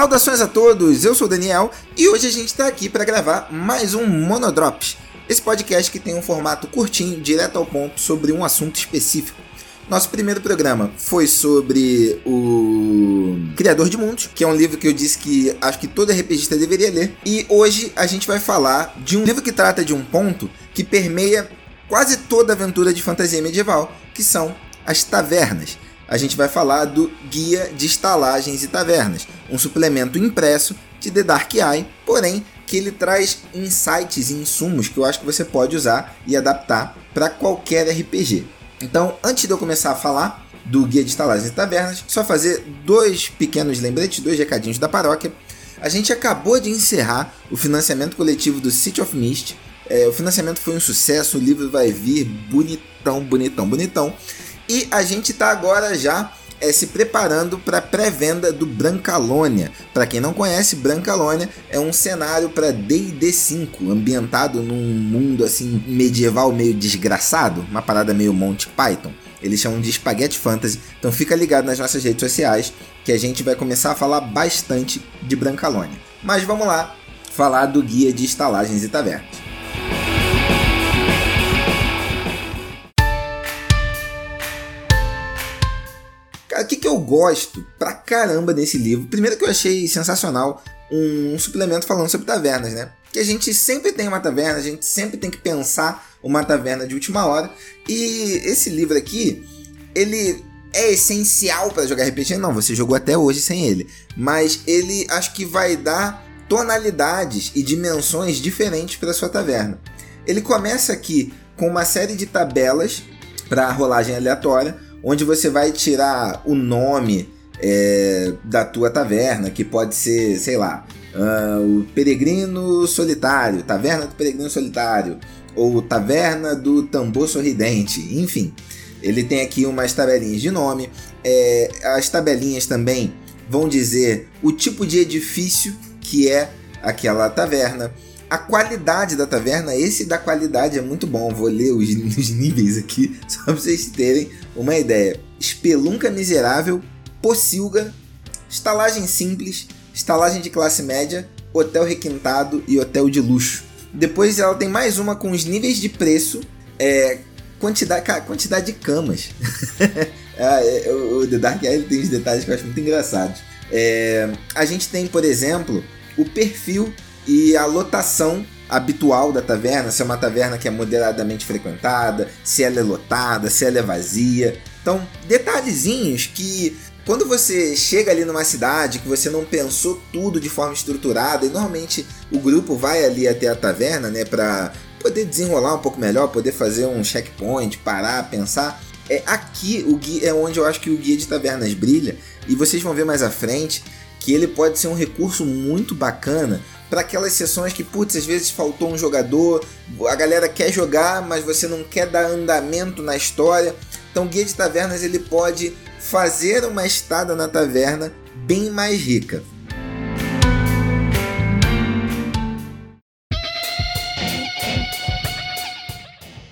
Saudações a todos, eu sou o Daniel e hoje a gente está aqui para gravar mais um Monodrops, esse podcast que tem um formato curtinho, direto ao ponto, sobre um assunto específico. Nosso primeiro programa foi sobre o Criador de Mundos, que é um livro que eu disse que acho que todo RPGista deveria ler. E hoje a gente vai falar de um livro que trata de um ponto que permeia quase toda aventura de fantasia medieval, que são as tavernas a gente vai falar do Guia de Estalagens e Tavernas, um suplemento impresso de The Dark Eye, porém que ele traz insights e insumos que eu acho que você pode usar e adaptar para qualquer RPG. Então, antes de eu começar a falar do Guia de Estalagens e Tavernas, só fazer dois pequenos lembretes, dois recadinhos da paróquia. A gente acabou de encerrar o financiamento coletivo do City of Mist. É, o financiamento foi um sucesso, o livro vai vir bonitão, bonitão, bonitão. E a gente está agora já é, se preparando para a pré-venda do Brancalônia. Para quem não conhece, Brancalônia é um cenário para D&D 5, ambientado num mundo assim medieval meio desgraçado, uma parada meio Monty Python. Eles chamam de Spaghetti Fantasy. Então fica ligado nas nossas redes sociais que a gente vai começar a falar bastante de Brancalônia. Mas vamos lá falar do guia de estalagens e tavernas. Gosto pra caramba desse livro? Primeiro que eu achei sensacional um, suplemento falando sobre tavernas, né? Que a gente sempre tem uma taverna, a gente sempre tem que pensar uma taverna de última hora. E esse livro aqui, ele é essencial para jogar RPG? Não, você jogou até hoje sem ele. Mas ele acho que vai dar tonalidades e dimensões diferentes para sua taverna. Ele começa aqui com uma série de tabelas para rolagem aleatória onde você vai tirar o nome é, da tua taverna, que pode ser, sei lá, uh, o Peregrino Solitário, Taverna do Peregrino Solitário, ou Taverna do Tambor Sorridente, enfim. Ele tem aqui umas tabelinhas de nome. É, as tabelinhas também vão dizer o tipo de edifício que é aquela taverna a qualidade da taverna, esse da qualidade é muito bom. Vou ler os, os níveis aqui, só para vocês terem uma ideia. Espelunca miserável, pocilga, estalagem simples, estalagem de classe média, hotel requintado e hotel de luxo. Depois ela tem mais uma com os níveis de preço, é, quantidade, quantidade de camas. ah, é, o The Dark Eye tem uns detalhes que eu acho muito engraçados. É, a gente tem, por exemplo, o perfil e a lotação habitual da taverna, se é uma taverna que é moderadamente frequentada, se ela é lotada, se ela é vazia. Então, detalhezinhos que quando você chega ali numa cidade que você não pensou tudo de forma estruturada, e normalmente o grupo vai ali até a taverna, né, para poder desenrolar um pouco melhor, poder fazer um checkpoint, parar, pensar. É aqui o guia é onde eu acho que o guia de tavernas brilha, e vocês vão ver mais à frente que ele pode ser um recurso muito bacana para aquelas sessões que, putz, às vezes faltou um jogador, a galera quer jogar, mas você não quer dar andamento na história. Então, Guia de Tavernas ele pode fazer uma estada na taverna bem mais rica.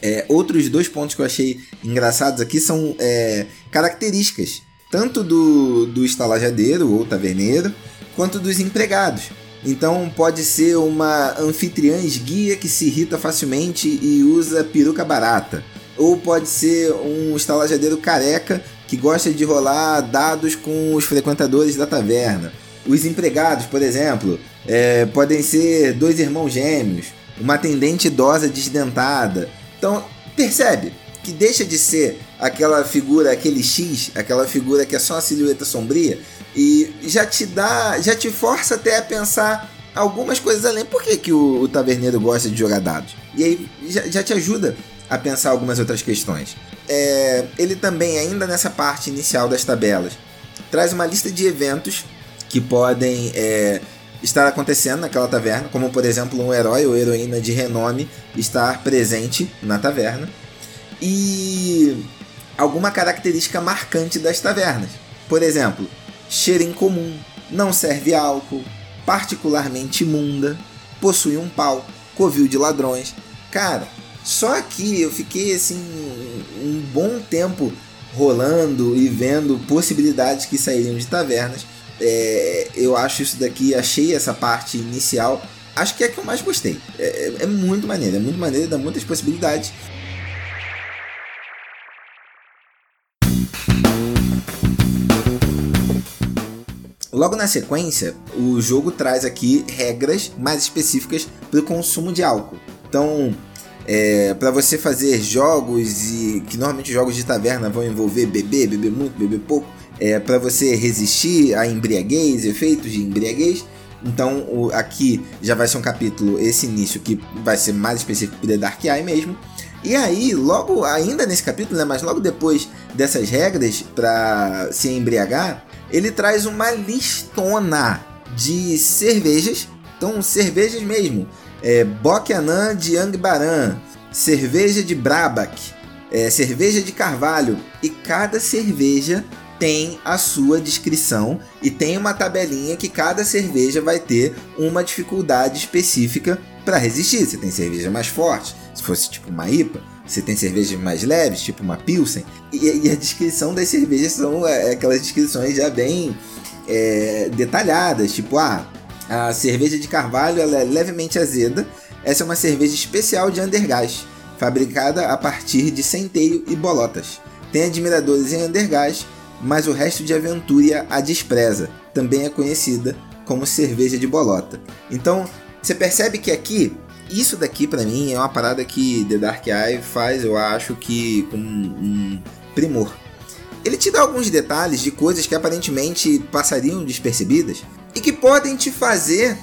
É, outros dois pontos que eu achei engraçados aqui são é, características, tanto do, do estalajadeiro ou taverneiro, quanto dos empregados. Então pode ser uma anfitriã esguia que se irrita facilmente e usa peruca barata. Ou pode ser um estalajadeiro careca que gosta de rolar dados com os frequentadores da taverna. Os empregados, por exemplo, é, podem ser dois irmãos gêmeos, uma atendente idosa desdentada. Então, percebe que deixa de ser aquela figura, aquele X, aquela figura que é só uma silhueta sombria, e já te dá, já te força até a pensar algumas coisas além. Por que, que o, o taverneiro gosta de jogar dados? E aí já, já te ajuda a pensar algumas outras questões. É, ele também, ainda nessa parte inicial das tabelas, traz uma lista de eventos que podem é, estar acontecendo naquela taverna, como por exemplo um herói ou heroína de renome estar presente na taverna e alguma característica marcante das tavernas. Por exemplo, cheiro incomum, não serve álcool, particularmente imunda, possui um pau, covil de ladrões. Cara, só aqui eu fiquei assim um bom tempo rolando e vendo possibilidades que sairiam de tavernas. é, eu acho isso daqui, achei essa parte inicial, acho que é a que eu mais gostei. É, é, é muito maneiro, é muito maneiro, dá muitas possibilidades. Logo na sequência, o jogo traz aqui regras mais específicas para o consumo de álcool. Então, é, para você fazer jogos e que normalmente jogos de taverna vão envolver beber, beber muito, beber pouco, é, para você resistir a embriaguez, efeitos de embriaguez. Então o, aqui já vai ser um capítulo, esse início que vai ser mais específico para Dark Eye mesmo. E aí, logo ainda nesse capítulo, né, mas logo depois dessas regras para se embriagar, ele traz uma listona de cervejas, então cervejas mesmo, é, Bock Anã de Angbaran, cerveja de Brabak, é, cerveja de Carvalho, e cada cerveja tem a sua descrição e tem uma tabelinha que cada cerveja vai ter uma dificuldade específica para resistir. Você tem cerveja mais forte, se fosse tipo uma IPA, você tem cervejas mais leves, tipo uma Pilsen, e, e a descrição das cervejas são é, aquelas descrições já bem é, detalhadas, tipo, ah, a cerveja de carvalho ela é levemente azeda, essa é uma cerveja especial de Undergás, fabricada a partir de centeio e bolotas. Tem admiradores em Undergás, mas o resto de Aventura a despreza, também é conhecida como cerveja de bolota. Então, você percebe que aqui isso daqui para mim é uma parada que The Dark Eye faz, eu acho que com um primor. Ele te dá alguns detalhes de coisas que aparentemente passariam despercebidas e que podem te fazer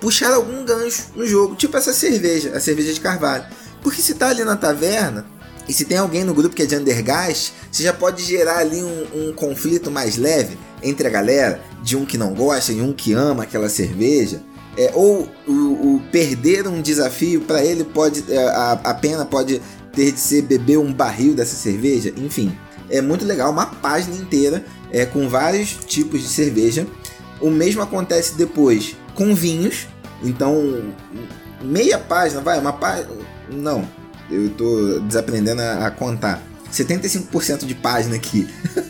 puxar algum gancho no jogo, tipo essa cerveja, a cerveja de carvalho. Porque se tá ali na taverna, e se tem alguém no grupo que é de Undergast, você já pode gerar ali um, um, conflito mais leve entre a galera, de um que não gosta e um que ama aquela cerveja. É, ou o, o, perder um desafio para ele pode é, a, a pena pode ter de ser beber um barril dessa cerveja, enfim. É muito legal, uma página inteira é, com vários tipos de cerveja. O mesmo acontece depois com vinhos. Então, meia página, vai, uma página. Não, eu tô desaprendendo a, a contar. 75% de página aqui.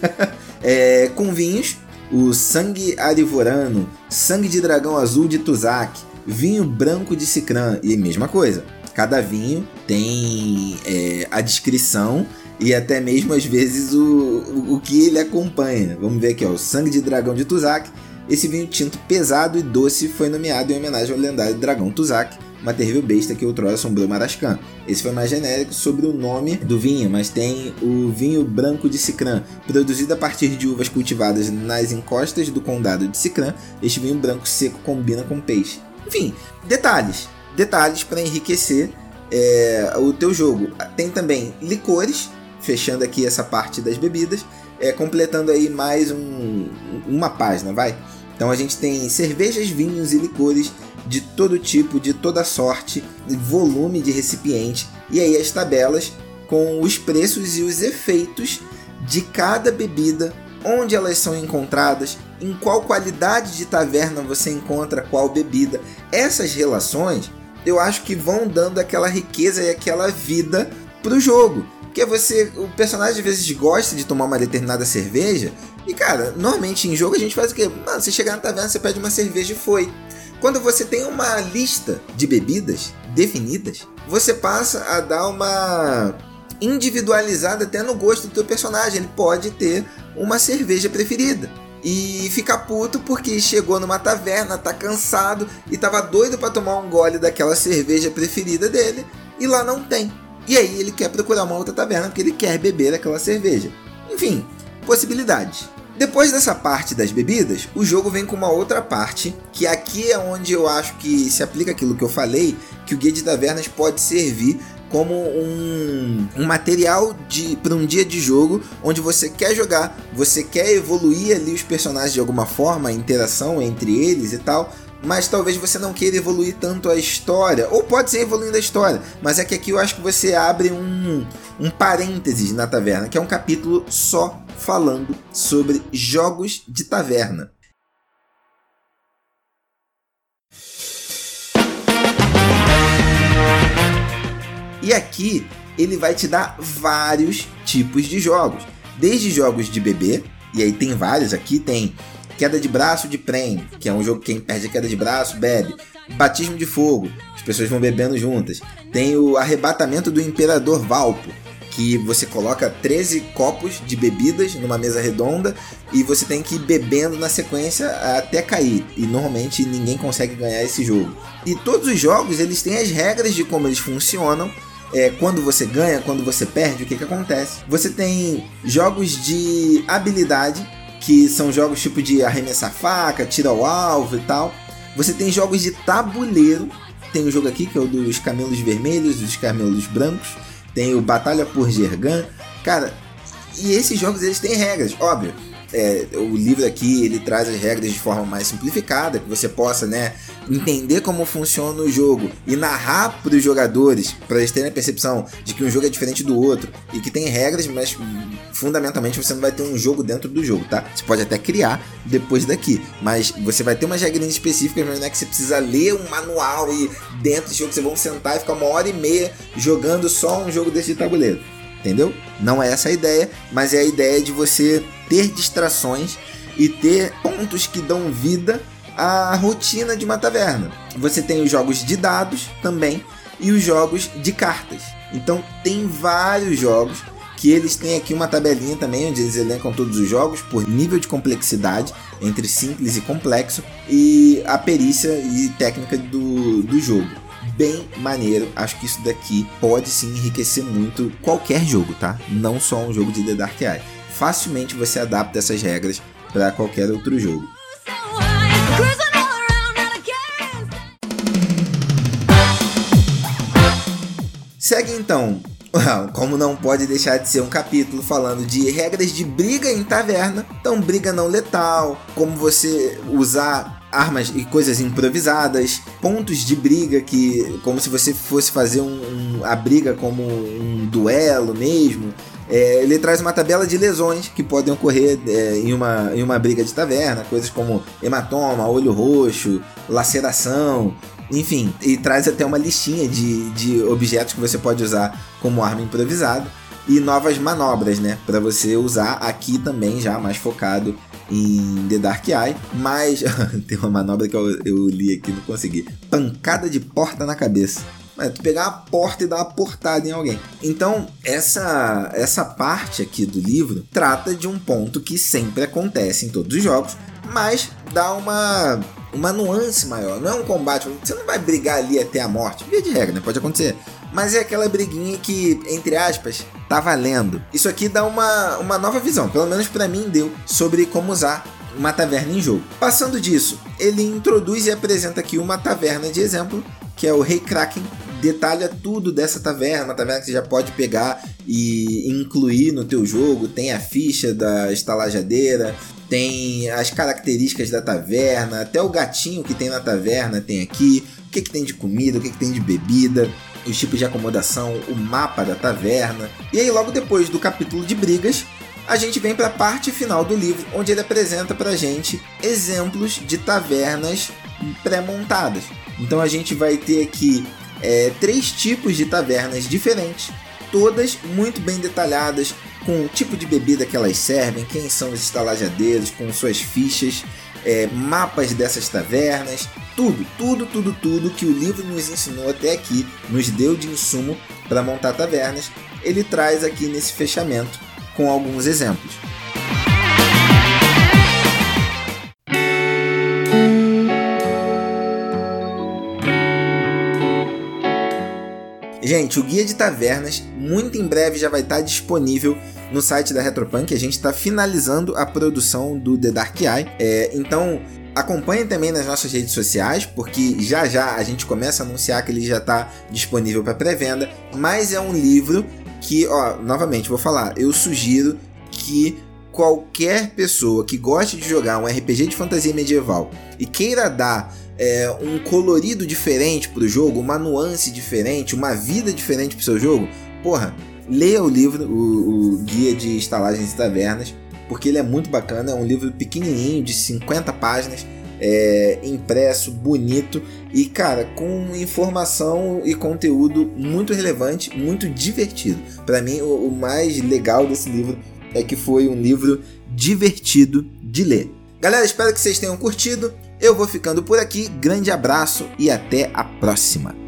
é, com vinhos o sangue arivorano, sangue de dragão azul de Tuzak, vinho branco de Cicrã e mesma coisa. Cada vinho tem é, a descrição e até mesmo às vezes o, o, o, que ele acompanha. Vamos ver aqui, ó, o sangue de dragão de Tuzak. Esse vinho tinto pesado e doce foi nomeado em homenagem ao lendário dragão Tuzak, uma terrível besta que outrora assombrou Marascan. Esse foi mais genérico sobre o nome do vinho, mas tem o vinho branco de Sicrã, produzido a partir de uvas cultivadas nas encostas do condado de Sicrã. Este vinho branco seco combina com peixe. Enfim, detalhes, detalhes para enriquecer é, o teu jogo. Tem também licores, fechando aqui essa parte das bebidas, é, completando aí mais um, uma página, vai. Então a gente tem cervejas, vinhos e licores de todo tipo, de toda sorte, volume de recipiente, e aí as tabelas com os preços e os efeitos de cada bebida, onde elas são encontradas, em qual qualidade de taverna você encontra qual bebida. Essas relações eu acho que vão dando aquela riqueza e aquela vida pro jogo. Porque você, o personagem às vezes gosta de tomar uma determinada cerveja, e cara, normalmente em jogo a gente faz o quê? Mano, você chegar na taverna, você pede uma cerveja e foi. Quando você tem uma lista de bebidas definidas, você passa a dar uma individualizada até no gosto do teu personagem. Ele pode ter uma cerveja preferida e ficar puto porque chegou numa taverna, tá cansado e tava doido para tomar um gole daquela cerveja preferida dele e lá não tem. E aí ele quer procurar uma outra taverna porque ele quer beber aquela cerveja. Enfim, possibilidades. Depois dessa parte das bebidas, o jogo vem com uma outra parte, que aqui é onde eu acho que se aplica aquilo que eu falei, que o Guia de Tavernas pode servir como um, um material para um dia de jogo onde você quer jogar, você quer evoluir ali os personagens de alguma forma, a interação entre eles e tal, mas talvez você não queira evoluir tanto a história, ou pode ser evoluindo a história, mas é que aqui eu acho que você abre um, um parênteses na taverna, que é um capítulo só falando sobre jogos de taverna. E aqui ele vai te dar vários tipos de jogos, desde jogos de bebê, e aí tem vários aqui, tem Queda de Braço de Prem, que é um jogo que quem perde a queda de braço bebe. Batismo de Fogo, as pessoas vão bebendo juntas. Tem o Arrebatamento do Imperador Valpo, que você coloca 13 copos de bebidas numa mesa redonda e você tem que ir bebendo na sequência até cair. E normalmente ninguém consegue ganhar esse jogo. E todos os jogos eles têm as regras de como eles funcionam. É, quando você ganha, quando você perde, o que, que acontece? Você tem jogos de habilidade, que são jogos tipo de arremessar faca, tira o alvo e tal. Você tem jogos de tabuleiro. Tem um jogo aqui que é o dos camelos vermelhos, dos camelos brancos tem o Batalha por Gergan. Cara, e esses jogos eles têm regras, óbvio. É, o livro aqui ele traz as regras de forma mais simplificada, que você possa né, entender como funciona o jogo e narrar para os jogadores, para eles terem a percepção de que um jogo é diferente do outro e que tem regras, mas fundamentalmente você não vai ter um jogo dentro do jogo, tá? Você pode até criar depois daqui, mas você vai ter umas regras específicas, mas não é que você precisa ler um manual e dentro do jogo você vão sentar e ficar uma hora e meia jogando só um jogo desse de tabuleiro entendeu? Não é essa a ideia, mas é a ideia de você ter distrações e ter pontos que dão vida à rotina de uma taverna. Você tem os jogos de dados também e os jogos de cartas. Então tem vários jogos que eles têm aqui uma tabelinha também onde eles elencam todos os jogos por nível de complexidade entre simples e complexo e a perícia e técnica do, do jogo bem maneiro. Acho que isso daqui pode sim enriquecer muito qualquer jogo, tá? Não só um jogo de The Dark Eye. Facilmente você adapta essas regras para qualquer outro jogo. Segue então como não pode deixar de ser um capítulo falando de regras de briga em taverna, então briga não letal, como você usar armas e coisas improvisadas, pontos de briga que como se você fosse fazer um, um a briga como um duelo mesmo. É, ele traz uma tabela de lesões que podem ocorrer é, em, uma, em uma briga de taverna, coisas como hematoma, olho roxo, laceração, enfim, e traz até uma listinha de, de objetos que você pode usar como arma improvisada e novas manobras, né, para você usar aqui também já mais focado em The Dark Eye, mas tem uma manobra que eu, eu li aqui não consegui. Pancada de porta na cabeça. É tu pegar a porta e dar uma portada em alguém. Então, essa, essa parte aqui do livro trata de um ponto que sempre acontece em todos os jogos, mas dá uma, uma nuance maior. Não é um combate, você não vai brigar ali até a morte. Via de regra, né? Pode acontecer. Mas é aquela briguinha que, entre aspas, tá valendo. Isso aqui dá uma, uma nova visão, pelo menos para mim deu, sobre como usar uma taverna em jogo. Passando disso, ele introduz e apresenta aqui uma taverna de exemplo, que é o Rei Kraken. Detalha tudo dessa taverna, uma taverna que você já pode pegar e incluir no teu jogo. Tem a ficha da estalajadeira, tem as características da taverna, até o gatinho que tem na taverna tem aqui, o que, que tem de comida, o que, que tem de bebida os tipos de acomodação, o mapa da taverna. E aí, logo depois do capítulo de brigas, a gente vem para a parte final do livro, onde ele apresenta para gente exemplos de tavernas pré-montadas. Então a gente vai ter aqui é, três tipos de tavernas diferentes, todas muito bem detalhadas, com o tipo de bebida que elas servem, quem são os estalajadeiros, com suas fichas, é, mapas dessas tavernas, tudo, tudo, tudo, tudo que o livro nos ensinou até aqui, nos deu de insumo para montar tavernas, ele traz aqui nesse fechamento com alguns exemplos. Gente, o guia de tavernas muito em breve já vai estar disponível no site da Retropunk. A gente está finalizando a produção do The Dark Eye. É, então acompanhe também nas nossas redes sociais, porque já já a gente começa a anunciar que ele já está disponível para pré-venda. Mas é um livro que, ó, novamente vou falar, eu sugiro que qualquer pessoa que goste de jogar um RPG de fantasia medieval e queira dar é, um colorido diferente para o jogo, uma nuance diferente, uma vida diferente para o seu jogo, porra, leia o livro, o, o Guia de Estalagens e Tavernas, porque ele é muito bacana. É um livro pequenininho, de 50 páginas, é, impresso, bonito e, cara, com informação e conteúdo muito relevante, muito divertido. Para mim, o, o mais legal desse livro é que foi um livro divertido de ler. Galera, espero que vocês tenham curtido. Eu vou ficando por aqui. Grande abraço e até a próxima.